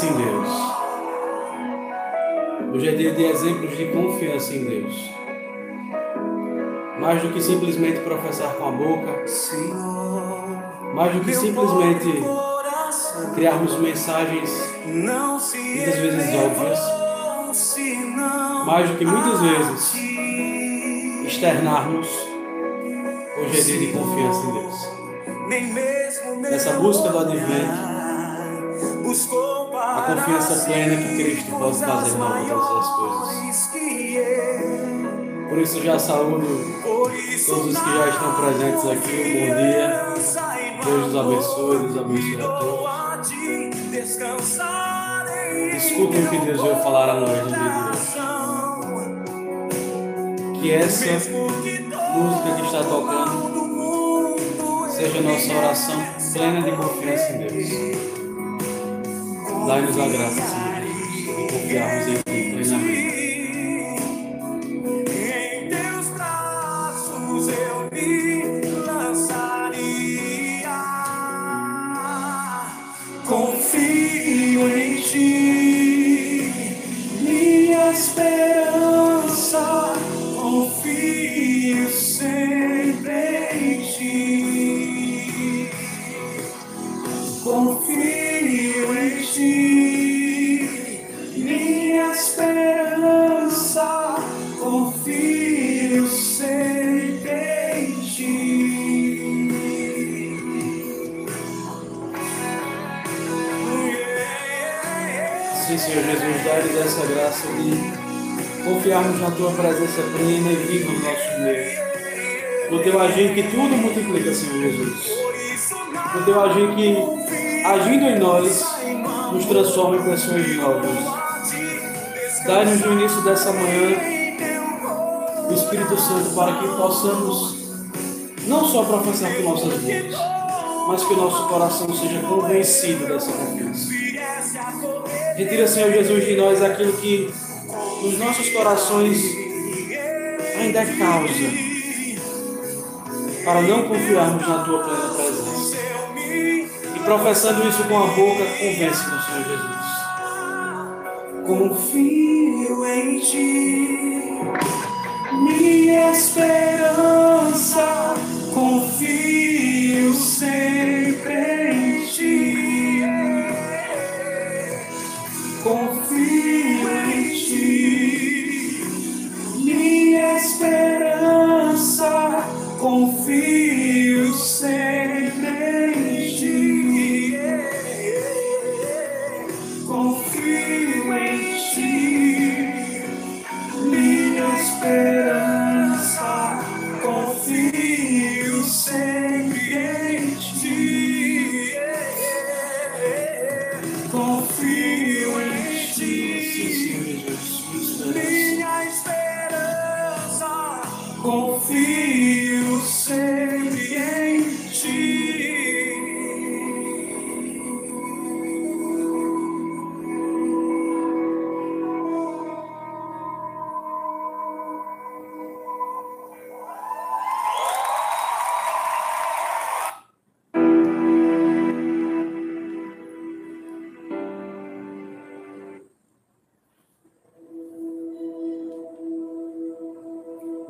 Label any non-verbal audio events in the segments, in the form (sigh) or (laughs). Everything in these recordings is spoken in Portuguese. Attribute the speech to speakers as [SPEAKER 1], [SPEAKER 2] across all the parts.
[SPEAKER 1] confiança em Deus. Hoje é dia de exemplos de confiança em Deus. Mais do que simplesmente professar com a boca, mais do que simplesmente criarmos mensagens muitas vezes óbvias, mais do que muitas vezes externarmos, hoje é dia de confiança em Deus. Nessa busca do advento, confiança plena que Cristo pode fazer nova todas as coisas. Por isso já saúdo todos os que já estão presentes aqui. Um bom dia. Deus os abençoe, Deus abençoe a todos. Escutem o que Deus veio falar a nós no dia de hoje. Que essa música que está tocando seja nossa oração plena de confiança em Deus. Dai-nos a graça, Senhor de confiarmos em agir que tudo multiplica, Senhor Jesus. No Teu agir que, agindo em nós, nos transforma em pessoas novas. Dá-nos no início dessa manhã o Espírito Santo para que possamos não só professar com nossas bocas, mas que o nosso coração seja convencido dessa confiança. Retira, Senhor Jesus, de nós aquilo que nos nossos corações ainda é causa para não confiarmos na tua plena presença. E professando isso com a boca, convence-nos, Senhor Jesus. Confio em ti, minha esperança,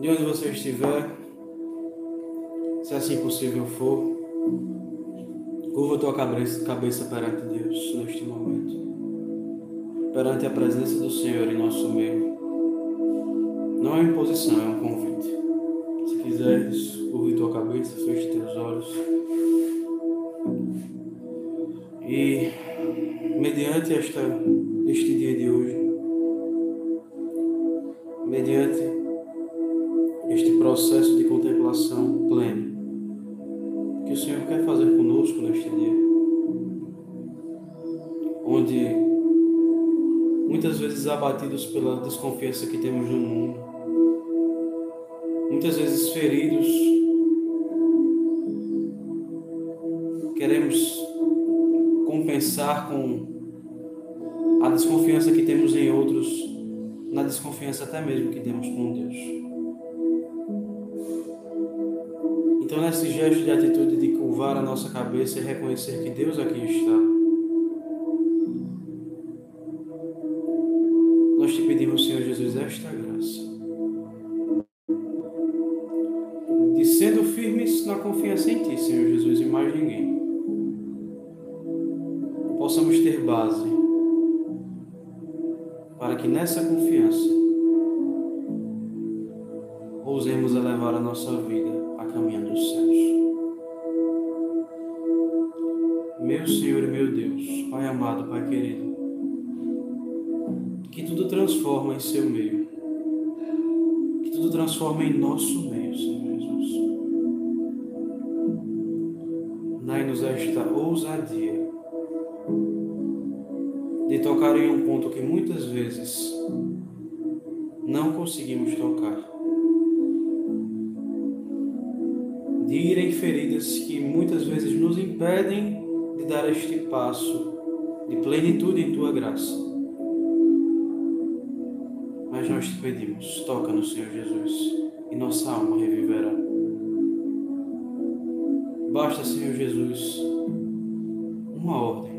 [SPEAKER 1] de onde você estiver, se assim possível for, curva tua cabeça, cabeça perante Deus neste momento, perante a presença do Senhor em nosso meio. Não é imposição, é um convite. Se quiseres, curva tua cabeça, feche teus olhos. E mediante esta, este dia de hoje, feridos, queremos compensar com a desconfiança que temos em outros, na desconfiança até mesmo que temos com Deus. Então, nesse gesto de atitude de curvar a nossa cabeça e reconhecer que Deus aqui está, impedem de dar este passo de plenitude em tua graça. Mas nós te pedimos, toca no Senhor Jesus e nossa alma reviverá. Basta, Senhor Jesus, uma ordem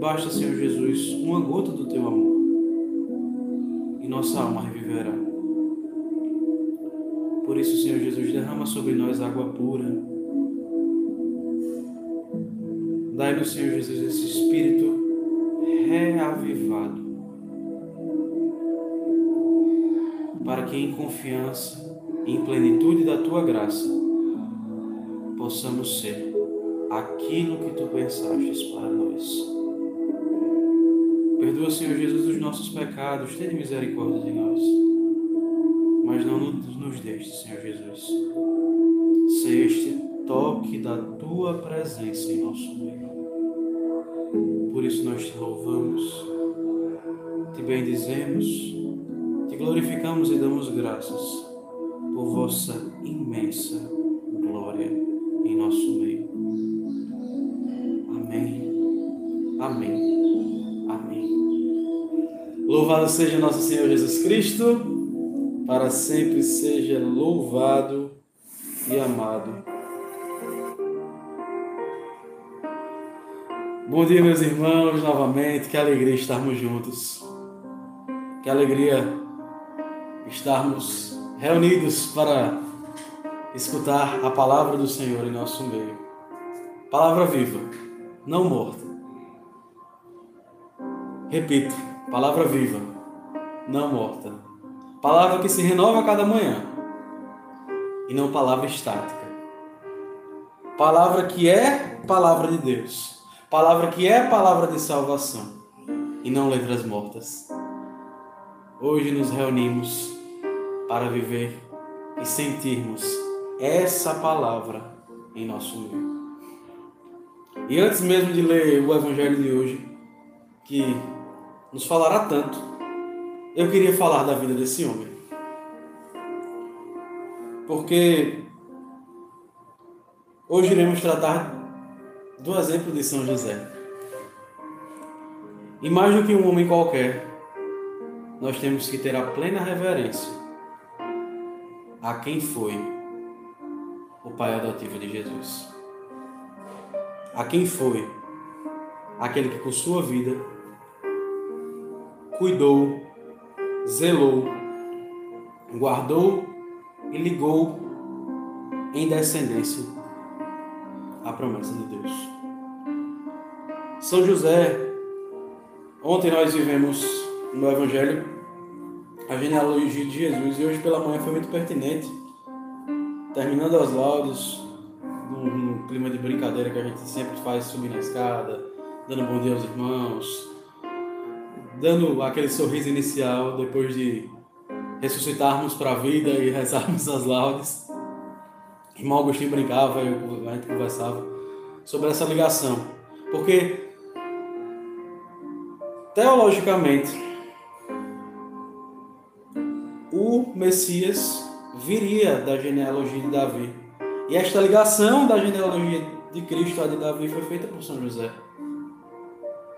[SPEAKER 1] Basta, Senhor Jesus, uma gota do teu amor e nossa alma reviverá. Por isso, Senhor Jesus, derrama sobre nós água pura. Dai-nos, Senhor Jesus, esse espírito reavivado. Para que em confiança, em plenitude da tua graça, possamos ser aquilo que tu pensastes para nós. Perdoa, Senhor Jesus, os nossos pecados, tenha misericórdia de nós. Mas não nos deixe, Senhor Jesus, ser este toque da tua presença em nosso meio. Por isso nós te louvamos, te bendizemos, te glorificamos e damos graças por vossa imensa glória em nosso meio. Amém. Amém. Louvado seja nosso Senhor Jesus Cristo, para sempre seja louvado e amado. Bom dia, meus irmãos, novamente. Que alegria estarmos juntos. Que alegria estarmos reunidos para escutar a palavra do Senhor em nosso meio. Palavra viva, não morta. Repito, Palavra viva, não morta. Palavra que se renova a cada manhã. E não palavra estática. Palavra que é palavra de Deus. Palavra que é palavra de salvação. E não letras mortas. Hoje nos reunimos para viver e sentirmos essa palavra em nosso meio. E antes mesmo de ler o Evangelho de hoje, que nos falará tanto, eu queria falar da vida desse homem. Porque hoje iremos tratar do exemplo de São José. E mais do que um homem qualquer, nós temos que ter a plena reverência a quem foi o pai adotivo de Jesus. A quem foi aquele que com sua vida cuidou, zelou, guardou e ligou em descendência a promessa de Deus. São José, ontem nós vivemos no Evangelho a genealogia de Jesus e hoje pela manhã foi muito pertinente, terminando as laudes, num, clima de brincadeira que a gente sempre faz subir na escada, dando bom dia aos irmãos, dando aquele sorriso inicial depois de ressuscitarmos para a vida e rezarmos as laudes. Irmão Agostinho brincava, eu, a gente conversava sobre essa ligação. Porque, teologicamente, o Messias viria da genealogia de Davi. E esta ligação da genealogia de Cristo à de Davi foi feita por São José.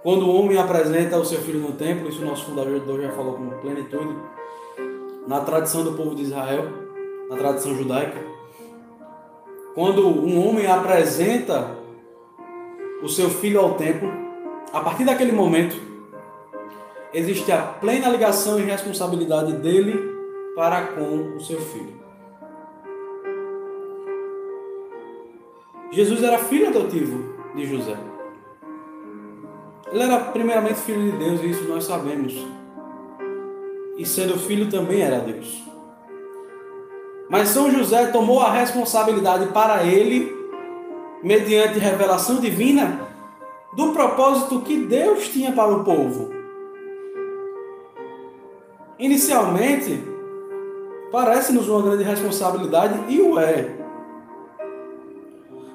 [SPEAKER 1] Quando o homem apresenta o seu filho no templo, isso o nosso fundador já falou com plenitude, na tradição do povo de Israel, na tradição judaica, quando um homem apresenta o seu filho ao templo, a partir daquele momento, existe a plena ligação e responsabilidade dele para com o seu filho. Jesus era filho adotivo de José. Ele era primeiramente filho de Deus, e isso nós sabemos. E sendo filho também era Deus. Mas São José tomou a responsabilidade para ele, mediante revelação divina, do propósito que Deus tinha para o povo. Inicialmente, parece-nos uma grande responsabilidade e o é.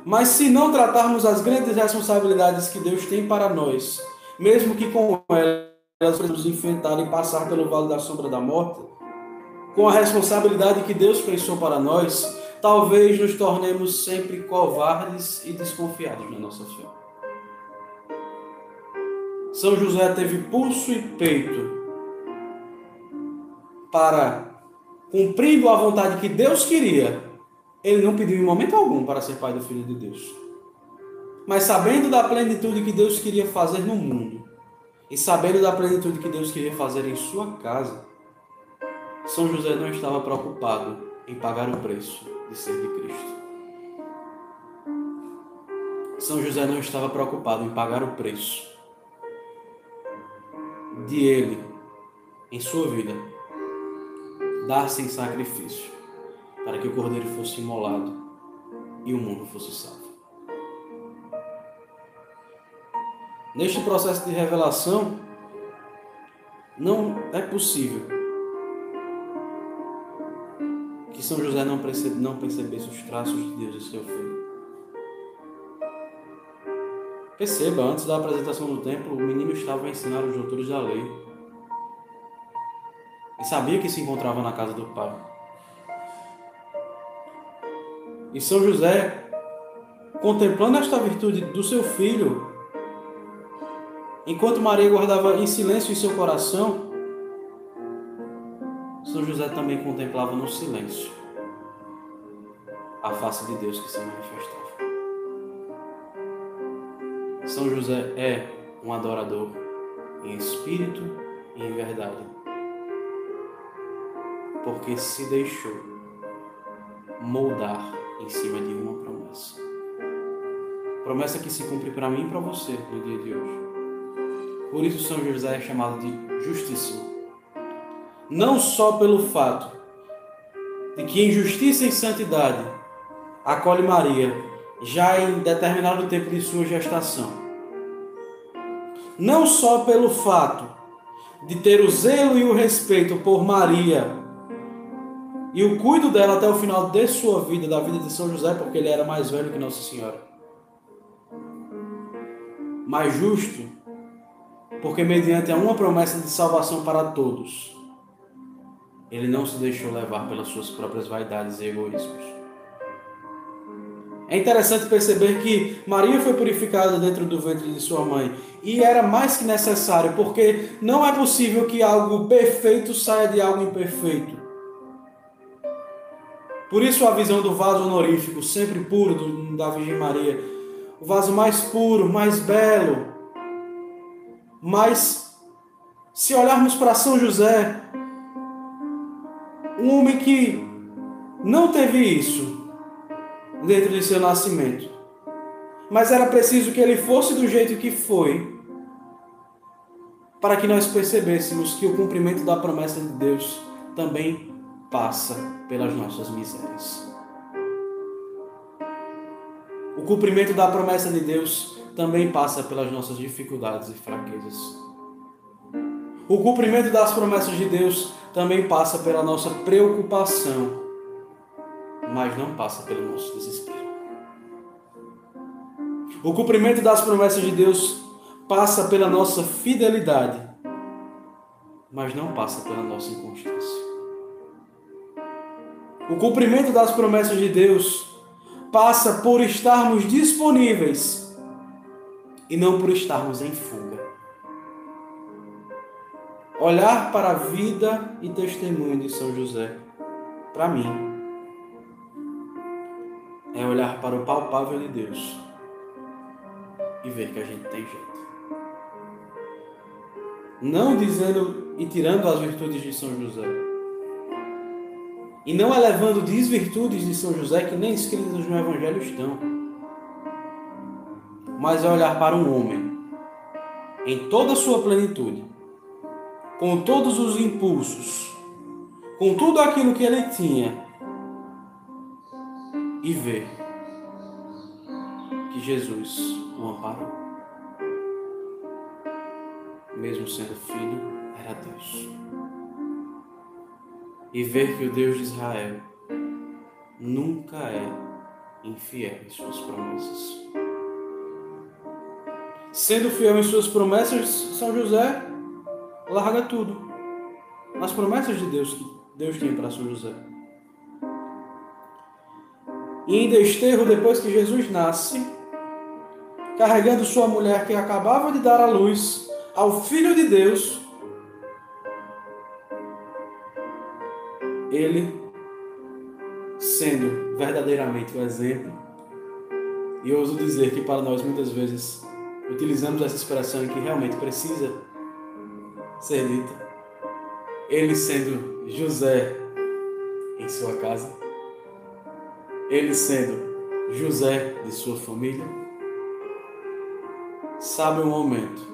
[SPEAKER 1] Mas se não tratarmos as grandes responsabilidades que Deus tem para nós, mesmo que com elas precisamos enfrentar e passar pelo vale da sombra da morte, com a responsabilidade que Deus pensou para nós, talvez nos tornemos sempre covardes e desconfiados na nossa fé. São José teve pulso e peito para, cumprindo a vontade que Deus queria, ele não pediu em momento algum para ser pai do Filho de Deus. Mas sabendo da plenitude que Deus queria fazer no mundo, e sabendo da plenitude que Deus queria fazer em sua casa, São José não estava preocupado em pagar o preço de ser de Cristo. São José não estava preocupado em pagar o preço de ele em sua vida, dar-se em sacrifício para que o cordeiro fosse imolado e o mundo fosse salvo. Neste processo de revelação, não é possível que São José não, percebe, não percebesse os traços de Deus em seu filho. Perceba, antes da apresentação do templo, o menino estava a ensinar os doutores da lei. E sabia que se encontrava na casa do Pai. E São José, contemplando esta virtude do seu filho, enquanto Maria guardava em silêncio em seu coração, São José também contemplava no silêncio a face de Deus que se manifestava. São José é um adorador em espírito e em verdade, porque se deixou moldar em cima de uma promessa. Promessa que se cumpre para mim e para você no dia de hoje. Por isso São José é chamado de justíssimo. Não só pelo fato de que em justiça e santidade acolhe Maria já em determinado tempo de sua gestação. Não só pelo fato de ter o zelo e o respeito por Maria e o cuido dela até o final de sua vida, da vida de São José, porque ele era mais velho que Nossa Senhora. Mais justo, porque mediante a uma promessa de salvação para todos, ele não se deixou levar pelas suas próprias vaidades e egoísmos. É interessante perceber que Maria foi purificada dentro do ventre de sua mãe e era mais que necessário, porque não é possível que algo perfeito saia de algo imperfeito. Por isso a visão do vaso honorífico, sempre puro, do, da Virgem Maria. O vaso mais puro, mais belo. Mas, se olharmos para São José, um homem que não teve isso dentro de seu nascimento, mas era preciso que ele fosse do jeito que foi, para que nós percebêssemos que o cumprimento da promessa de Deus também passa pelas nossas misérias. O cumprimento da promessa de Deus também passa pelas nossas dificuldades e fraquezas. O cumprimento das promessas de Deus também passa pela nossa preocupação, mas não passa pelo nosso desespero. O cumprimento das promessas de Deus passa pela nossa fidelidade, mas não passa pela nossa inconstância. O cumprimento das promessas de Deus passa por estarmos disponíveis e não por estarmos em fuga. Olhar para a vida e testemunho de São José, para mim, é olhar para o palpável de Deus e ver que a gente tem jeito. Não dizendo e tirando as virtudes de São José e não elevando desvirtudes de São José que nem escritas no Evangelho estão. Mas é olhar para um homem em toda a sua plenitude, com todos os impulsos, com tudo aquilo que ele tinha, e ver que Jesus o amparou. Mesmo sendo filho, era Deus. E ver que o Deus de Israel nunca é infiel em suas promessas. Sendo fiel em suas promessas, São José larga tudo. As promessas de Deus que Deus tinha para São José. E em desterro, depois que Jesus nasce, carregando sua mulher que acabava de dar à luz ao Filho de Deus, ele, sendo verdadeiramente o exemplo, e eu ouso dizer que para nós muitas vezes utilizamos essa expressão que realmente precisa ser dita, ele sendo José em sua casa, ele sendo José de sua família, sabe o momento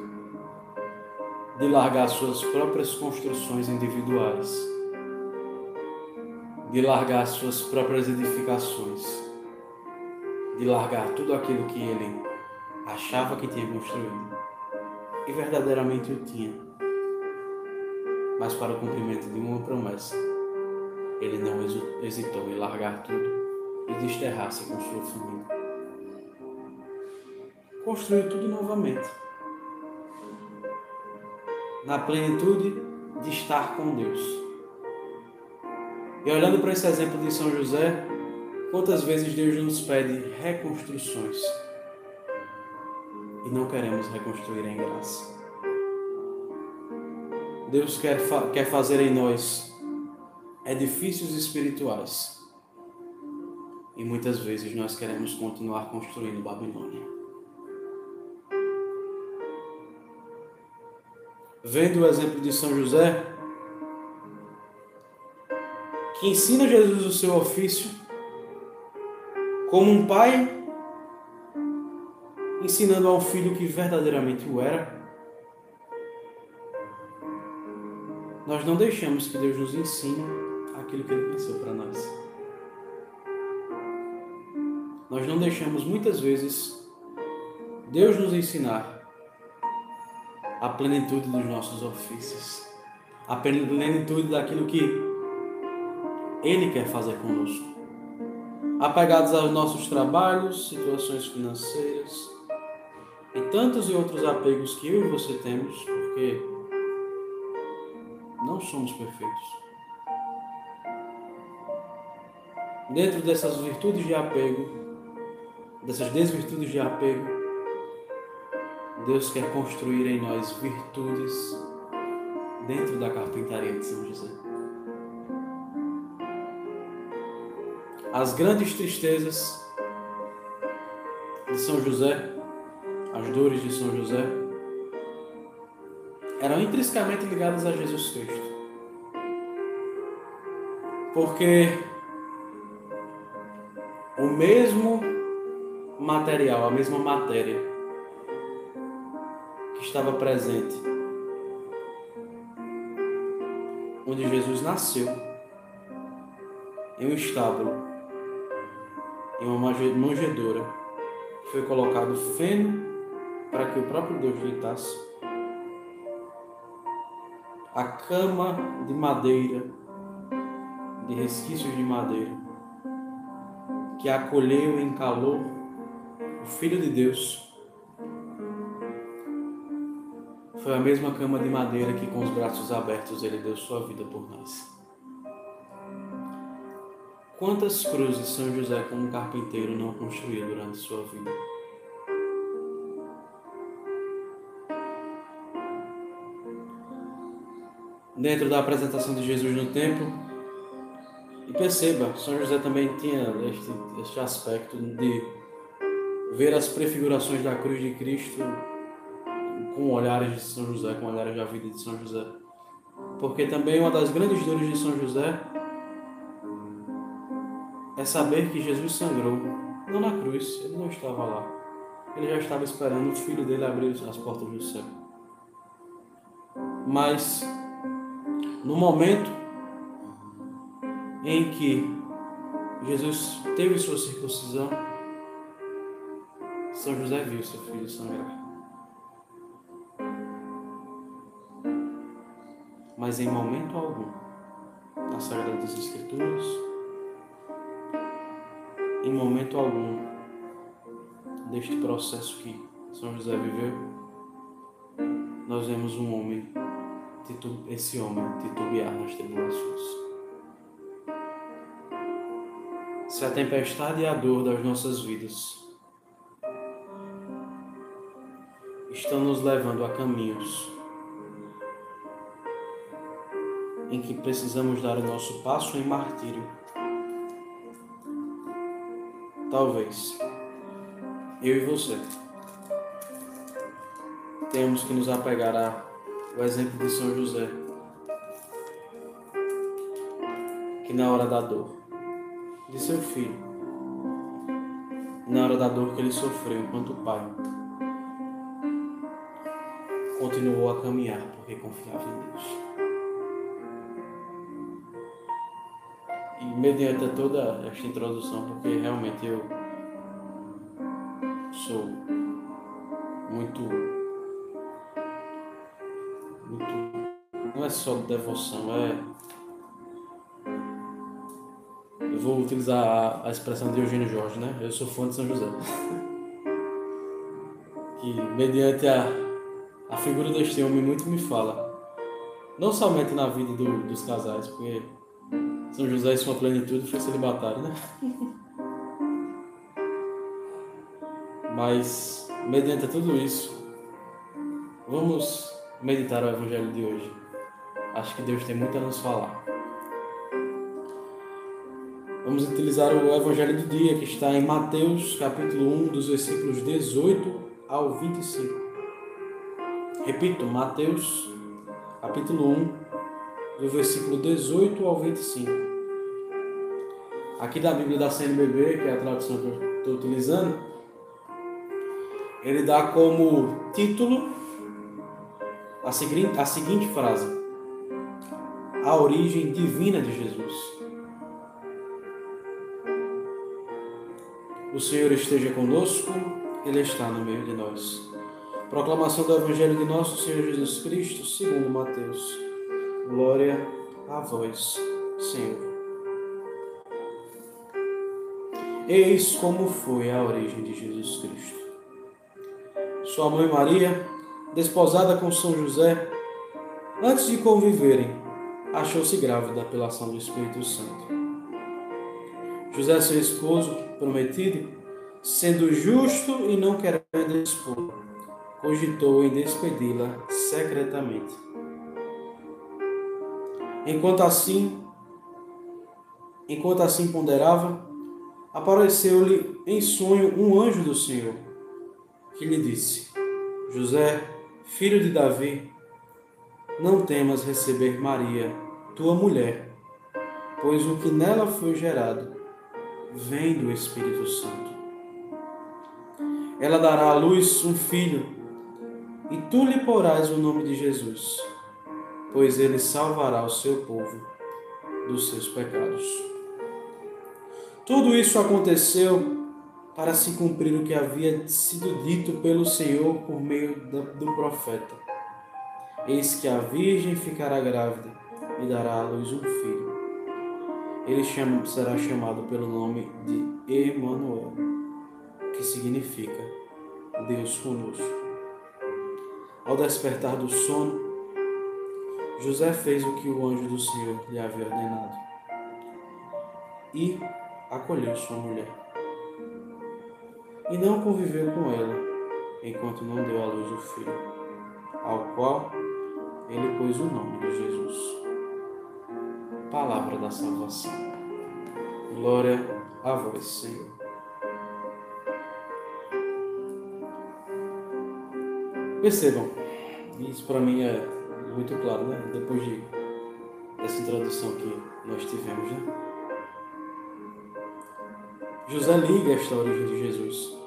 [SPEAKER 1] de largar suas próprias construções individuais, de largar suas próprias edificações, de largar tudo aquilo que ele achava que tinha construído e verdadeiramente o tinha, mas para o cumprimento de uma promessa, ele não hesitou em largar tudo e desterrar-se com sua família. Construiu tudo novamente. Na plenitude de estar com Deus. E olhando para esse exemplo de São José, quantas vezes Deus nos pede reconstruções e não queremos reconstruir em graça. Deus quer, quer fazer em nós edifícios espirituais e muitas vezes nós queremos continuar construindo Babilônia. Vendo o exemplo de São José, que ensina Jesus o seu ofício, como um pai ensinando ao filho que verdadeiramente o era, nós não deixamos que Deus nos ensine aquilo que Ele pensou para nós. Nós não deixamos muitas vezes Deus nos ensinar a plenitude dos nossos ofícios, a plenitude daquilo que Ele quer fazer conosco. Apegados aos nossos trabalhos, situações financeiras e tantos e outros apegos que eu e você temos, porque não somos perfeitos. Dentro dessas virtudes de apego, dessas desvirtudes de apego, Deus quer construir em nós virtudes dentro da carpintaria de São José. As grandes tristezas de São José, as dores de São José, eram intrinsecamente ligadas a Jesus Cristo. Porque o mesmo material, a mesma matéria que estava presente onde Jesus nasceu, em um estábulo, em uma manjedoura, foi colocado feno para que o próprio Deus deitasse. A cama de madeira, de resquícios de madeira, que acolheu em calor o Filho de Deus, foi a mesma cama de madeira que, com os braços abertos, ele deu sua vida por nós. Quantas cruzes São José, como carpinteiro, não construiu durante sua vida? Dentro da apresentação de Jesus no templo, e perceba, São José também tinha este, este aspecto de ver as prefigurações da cruz de Cristo com olhares de São José, com olhares da vida de São José. Porque também uma das grandes dores de São José saber que Jesus sangrou, não na cruz, ele não estava lá. Ele já estava esperando o filho dele abrir as portas do céu. Mas no momento em que Jesus teve sua circuncisão, São José viu seu filho sangrar. Mas em momento algum, nas Sagradas Escrituras, em momento algum deste processo que São José viveu, nós vemos um homem, esse homem titubear nas tribulações. Se a tempestade e a dor das nossas vidas estão nos levando a caminhos em que precisamos dar o nosso passo em martírio, talvez. Eu e você. Temos que nos apegar ao exemplo de São José, que na hora da dor de seu filho, na hora da dor que ele sofreu enquanto pai, continuou a caminhar porque confiava em Deus. Mediante toda esta introdução, porque realmente eu sou muito, muito, não é só devoção, é eu vou utilizar a, a, expressão de Eugênio Jorge, né? Eu sou fã de São José. (laughs) que mediante a, a figura deste homem muito me fala. Não somente na vida do, dos casais, porque São José em sua plenitude foi celibatário, né? Mas, mediante tudo isso, vamos meditar o Evangelho de hoje. Acho que Deus tem muito a nos falar. Vamos utilizar o Evangelho do dia que está em Mateus, capítulo 1, dos versículos 18 ao 25. Repito, Mateus, capítulo 1, do versículo 18 ao 25. Aqui da Bíblia da CNBB, que é a tradução que eu estou utilizando, ele dá como título a seguinte, a seguinte frase: A origem divina de Jesus. O Senhor esteja conosco, Ele está no meio de nós. Proclamação do Evangelho de nosso Senhor Jesus Cristo, segundo Mateus. Glória a vós, Senhor. Eis como foi a origem de Jesus Cristo. Sua mãe Maria, desposada com São José, antes de conviverem, achou-se grávida pela ação do Espírito Santo. José, seu esposo prometido, sendo justo e não querendo expor, cogitou em despedi-la secretamente. Enquanto assim, enquanto assim ponderava, apareceu-lhe em sonho um anjo do Senhor, que lhe disse: José, filho de Davi, não temas receber Maria, tua mulher, pois o que nela foi gerado vem do Espírito Santo. Ela dará à luz um filho, e tu lhe porás o nome de Jesus, pois ele salvará o seu povo dos seus pecados. Tudo isso aconteceu para se cumprir o que havia sido dito pelo Senhor por meio do profeta. Eis que a virgem ficará grávida e dará à luz um filho ele será chamado pelo nome de Emanuel, que significa Deus conosco. Ao despertar do sono, José fez o que o anjo do Senhor lhe havia ordenado e acolheu sua mulher. E não conviveu com ela enquanto não deu à luz o filho, ao qual ele pôs o nome de Jesus palavra da salvação. Glória a vós, Senhor. Percebam, isso para mim é muito claro, né? Depois de dessa introdução que nós tivemos, né? José liga esta origem de Jesus.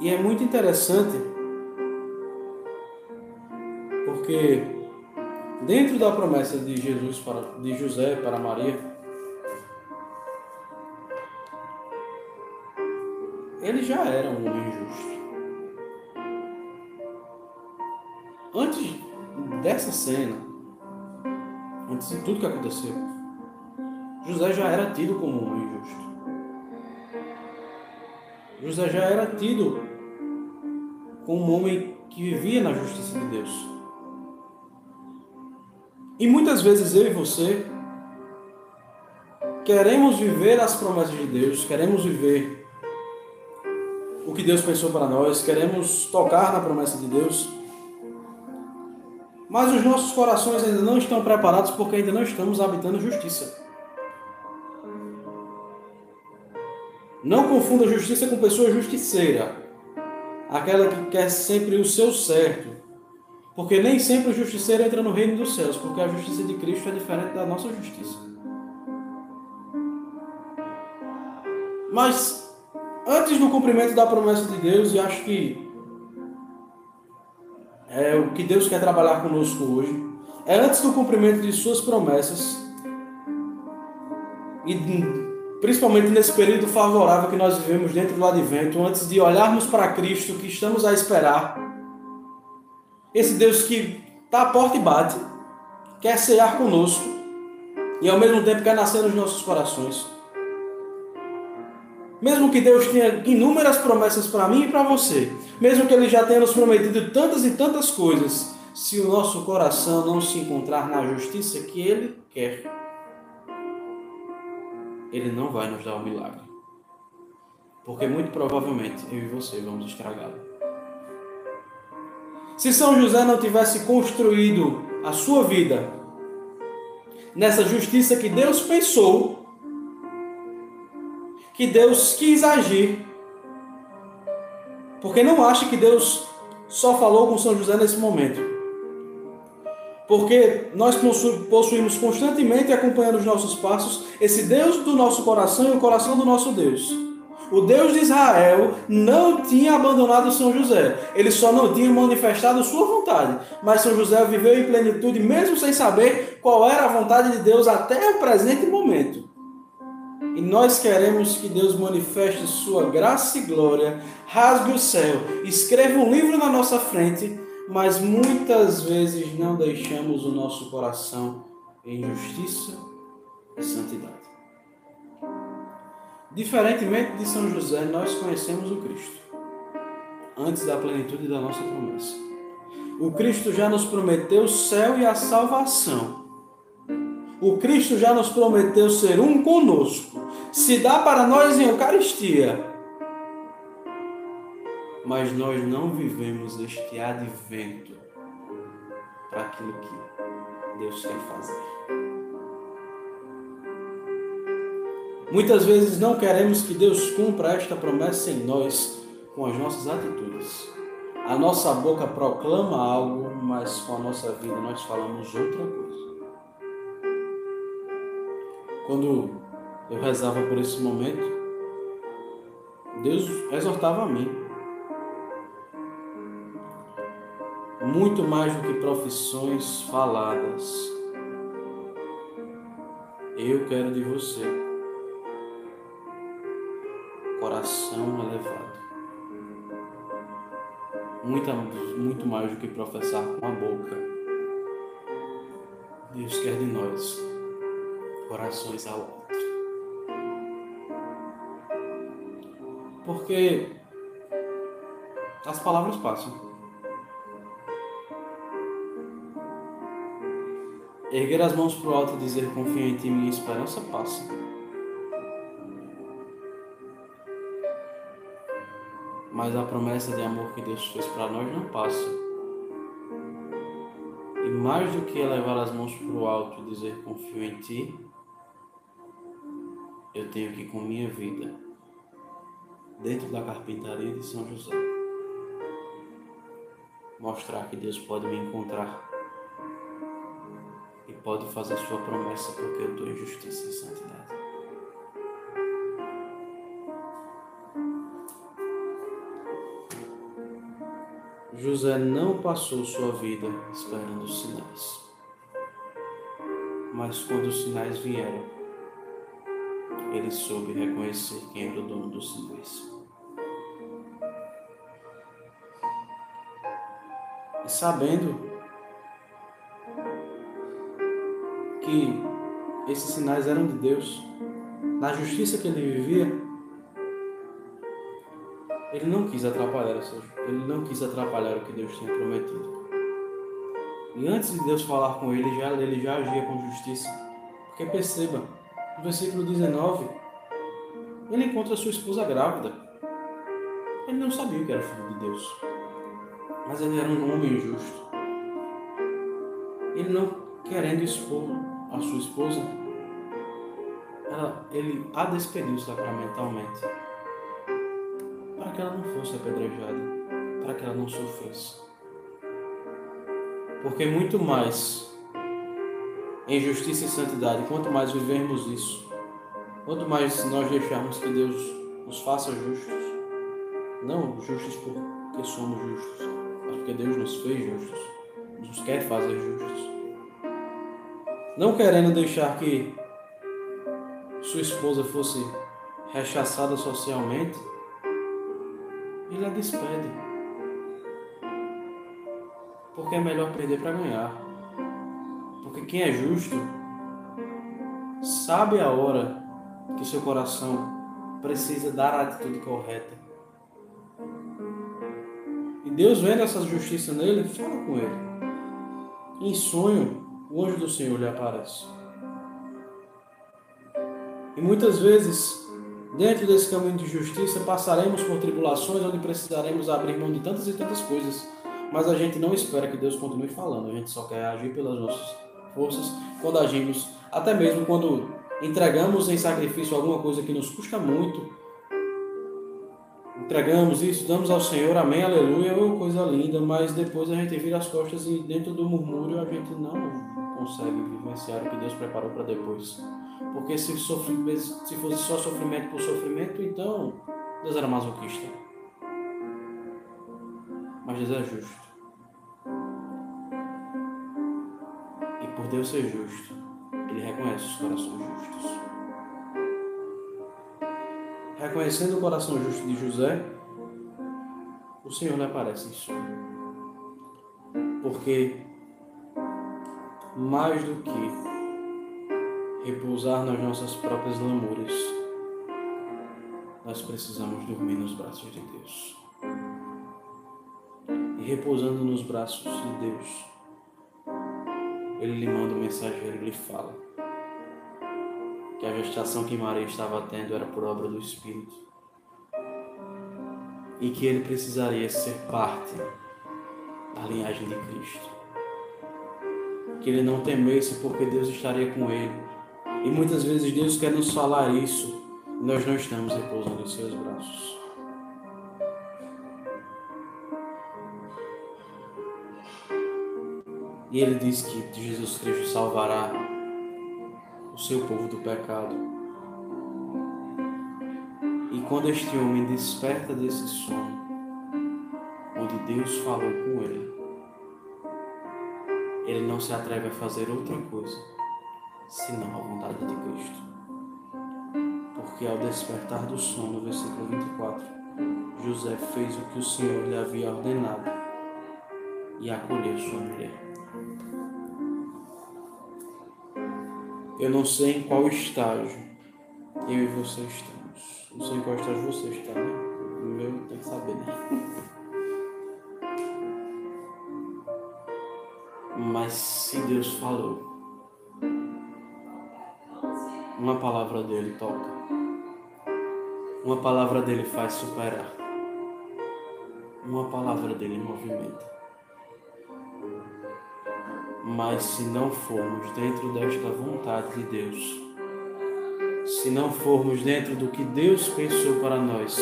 [SPEAKER 1] E é muito interessante Porque dentro da promessa de Jesus para de José para Maria, ele já era um dessa cena, antes de tudo que aconteceu, José já era tido como um homem justo. José já era tido como um homem que vivia na justiça de Deus. E muitas vezes eu e você queremos viver as promessas de Deus, queremos viver o que Deus pensou para nós, queremos tocar na promessa de Deus, mas os nossos corações ainda não estão preparados porque ainda não estamos habitando justiça. Não confunda justiça com pessoa justiceira, aquela que quer sempre o seu certo, porque nem sempre o justiceiro entra no reino dos céus, porque a justiça de Cristo é diferente da nossa justiça. Mas antes do cumprimento da promessa de Deus, e acho que é o que Deus quer trabalhar conosco hoje, é antes do cumprimento de suas promessas e principalmente nesse período favorável que nós vivemos dentro do advento, antes de olharmos para Cristo que estamos a esperar, esse Deus que está à porta e bate, quer cear conosco e ao mesmo tempo quer nascer nos nossos corações. Mesmo que Deus tenha inúmeras promessas para mim e para você, mesmo que Ele já tenha nos prometido tantas e tantas coisas, se o nosso coração não se encontrar na justiça que Ele quer, Ele não vai nos dar o um milagre. Porque muito provavelmente eu e você vamos estragá-lo. Se São José não tivesse construído a sua vida nessa justiça que Deus pensou, que Deus quis agir. Porque não acha que Deus só falou com São José nesse momento. Porque nós possuímos constantemente, acompanhando os nossos passos, esse Deus do nosso coração e o coração do nosso Deus. O Deus de Israel não tinha abandonado São José, ele só não tinha manifestado sua vontade. Mas São José viveu em plenitude, mesmo sem saber qual era a vontade de Deus até o presente momento. E nós queremos que Deus manifeste sua graça e glória, rasgue o céu, escreva um livro na nossa frente, mas muitas vezes não deixamos o nosso coração em justiça e santidade. Diferentemente de São José, nós conhecemos o Cristo antes da plenitude da nossa promessa. O Cristo já nos prometeu o céu e a salvação. O Cristo já nos prometeu ser um conosco. Se dá para nós em Eucaristia. Mas nós não vivemos este advento para aquilo que Deus quer fazer. Muitas vezes não queremos que Deus cumpra esta promessa em nós com as nossas atitudes. A nossa boca proclama algo, mas com a nossa vida nós falamos outra coisa. Quando eu rezava por esse momento, Deus exortava a mim. Muito mais do que profissões faladas, eu quero de você coração elevado. Muito, muito mais do que professar com a boca. Deus quer de nós corações ao Porque as palavras passam. Erguer as mãos para o alto e dizer confio em ti, minha esperança passa. Mas a promessa de amor que Deus fez para nós não passa. E mais do que elevar as mãos para o alto e dizer confio em ti, eu tenho que, com minha vida, dentro da carpintaria de São José, mostrar que Deus pode me encontrar e pode fazer sua promessa porque eu estou em justiça e santidade. José não passou sua vida esperando os sinais. Mas quando os sinais vieram, ele soube reconhecer quem era o dono dos sinais. E sabendo que esses sinais eram de Deus, na justiça que ele vivia, ele não quis atrapalhar ele não quis atrapalhar o que Deus tinha prometido. E antes de Deus falar com ele, já, ele já agia com justiça. Porque perceba, no versículo 19, ele encontra sua esposa grávida. Ele não sabia que era filho de Deus. Mas ele era um homem justo. Ele não querendo expor a sua esposa, ela, ele a despediu sacramentalmente para que ela não fosse apedrejada, para que ela não sofresse. Porque muito mais em justiça e santidade, quanto mais vivermos isso, quanto mais nós deixarmos que Deus nos faça justos, não justos porque somos justos, mas porque Deus nos fez justos, nos quer fazer justos. Não querendo deixar que sua esposa fosse rechaçada socialmente, ele a despede. Porque é melhor perder para ganhar. Porque quem é justo sabe a hora que seu coração precisa dar a atitude correta. E Deus vendo essa justiça nele, fala com ele. Em sonho, o anjo do Senhor lhe aparece. E muitas vezes Dentro desse caminho de justiça, passaremos por tribulações onde precisaremos abrir mão de tantas e tantas coisas. Mas a gente não espera que Deus continue falando, a gente só quer agir pelas nossas forças quando agimos, até mesmo quando entregamos em sacrifício alguma coisa que nos custa muito. Entregamos isso, damos ao Senhor, amém, aleluia, é uma coisa linda, mas depois a gente vira as costas e dentro do murmúrio a gente não consegue vivenciar o que Deus preparou para depois. Porque se, sofre, se fosse só sofrimento por sofrimento, então Deus era masoquista. Mas Deus é justo. Por Deus ser justo, Ele reconhece os corações justos. Reconhecendo o coração justo de José, o Senhor lhe aparece em sonho. Porque mais do que repousar nas nossas próprias lamúrias, nós precisamos dormir nos braços de Deus. E repousando nos braços de Deus, Ele lhe manda um mensageiro e lhe fala que a gestação que Maria estava tendo era por obra do Espírito e que ele precisaria ser parte da linhagem de Cristo. Que ele não temesse porque Deus estaria com ele e muitas vezes Deus quer nos falar isso e nós não estamos repousando em seus braços. E ele diz que Jesus Cristo salvará o seu povo do pecado. E quando este homem desperta desse sono, onde Deus falou com ele, ele não se atreve a fazer outra coisa senão a vontade de Cristo. Porque ao despertar do sono, versículo 24, José fez o que o Senhor lhe havia ordenado e acolheu sua mulher. Eu não sei em qual estágio eu e você estamos. Não sei em qual estágio você está, né? O meu tem que saber, né? Mas se Deus falou, uma palavra dele toca. Uma palavra dele faz superar. Uma palavra dele movimenta. Mas se não formos dentro desta vontade de Deus, se não formos dentro do que Deus pensou para nós,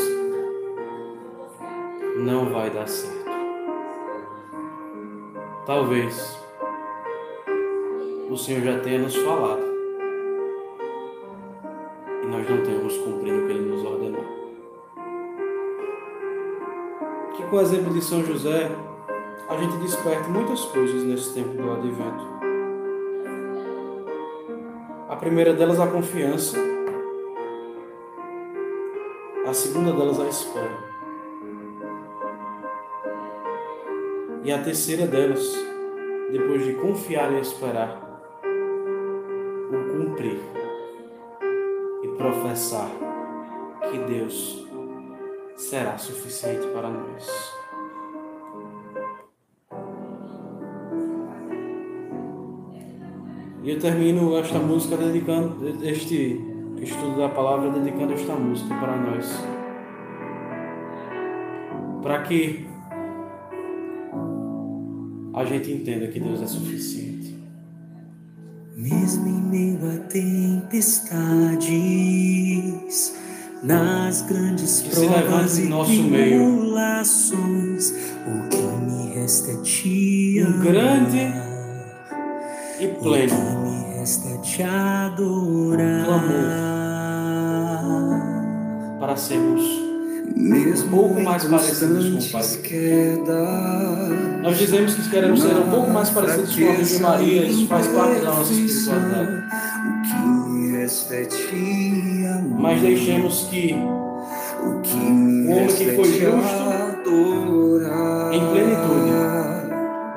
[SPEAKER 1] não vai dar certo. Talvez o Senhor já tenha nos falado nós não tenhamos cumprido o que Ele nos ordenou. Que com o exemplo de São José, a gente desperta muitas coisas nesse tempo do advento. A primeira delas a confiança. A segunda delas a espera. E a terceira delas, depois de confiar e esperar, o cumprir e professar que Deus será suficiente para nós. E eu termino esta música dedicando, este estudo da palavra, dedicando esta música para nós. Para que a gente entenda que Deus é suficiente.
[SPEAKER 2] Mesmo em meio a tempestades, nas grandes
[SPEAKER 1] que
[SPEAKER 2] provas
[SPEAKER 1] e
[SPEAKER 2] tribulações, o que me resta é te
[SPEAKER 1] um grande e pleno.
[SPEAKER 2] O que resta te adorar.
[SPEAKER 1] Clamor para sermos um pouco mais parecidos com o Pai. Nós dizemos que queremos ser um pouco mais parecidos com a Virgem Maria, isso faz parte da nossa espiritualidade. Mas deixemos que o homem que foi justo em plenitude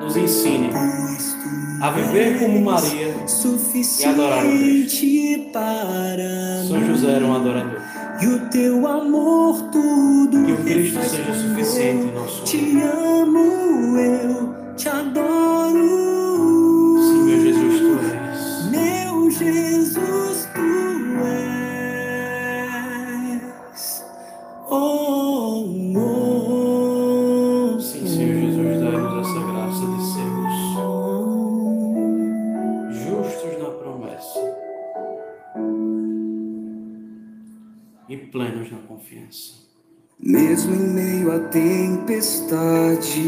[SPEAKER 1] nos ensine a viver como Maria e adorar o Cristo. São José era um adorador.
[SPEAKER 2] E o teu amor tudo
[SPEAKER 1] Que o Cristo seja suficiente em nosso
[SPEAKER 2] Te amo, eu Mesmo em meio à tempestade,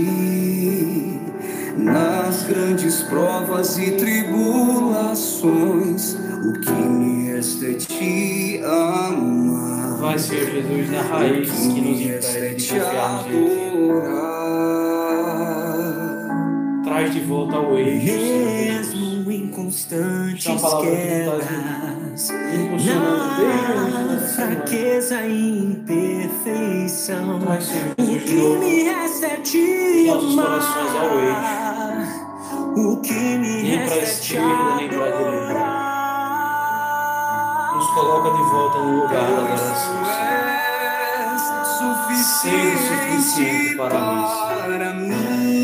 [SPEAKER 2] nas grandes provas e tribulações, o que me resta é te amar.
[SPEAKER 1] Vai, Senhor Jesus, na raiz que nos impede de confiarmos em Ti. Traz de volta ao eixo, Senhor
[SPEAKER 2] constantes quedas, na fraqueza e imperfeição, o que me resta é te
[SPEAKER 1] nossos corações ao
[SPEAKER 2] amar. O que me resta é te adorar.
[SPEAKER 1] Nos coloca de volta no lugar da Senhor. Sendo suficiente para nós.
[SPEAKER 2] para mim.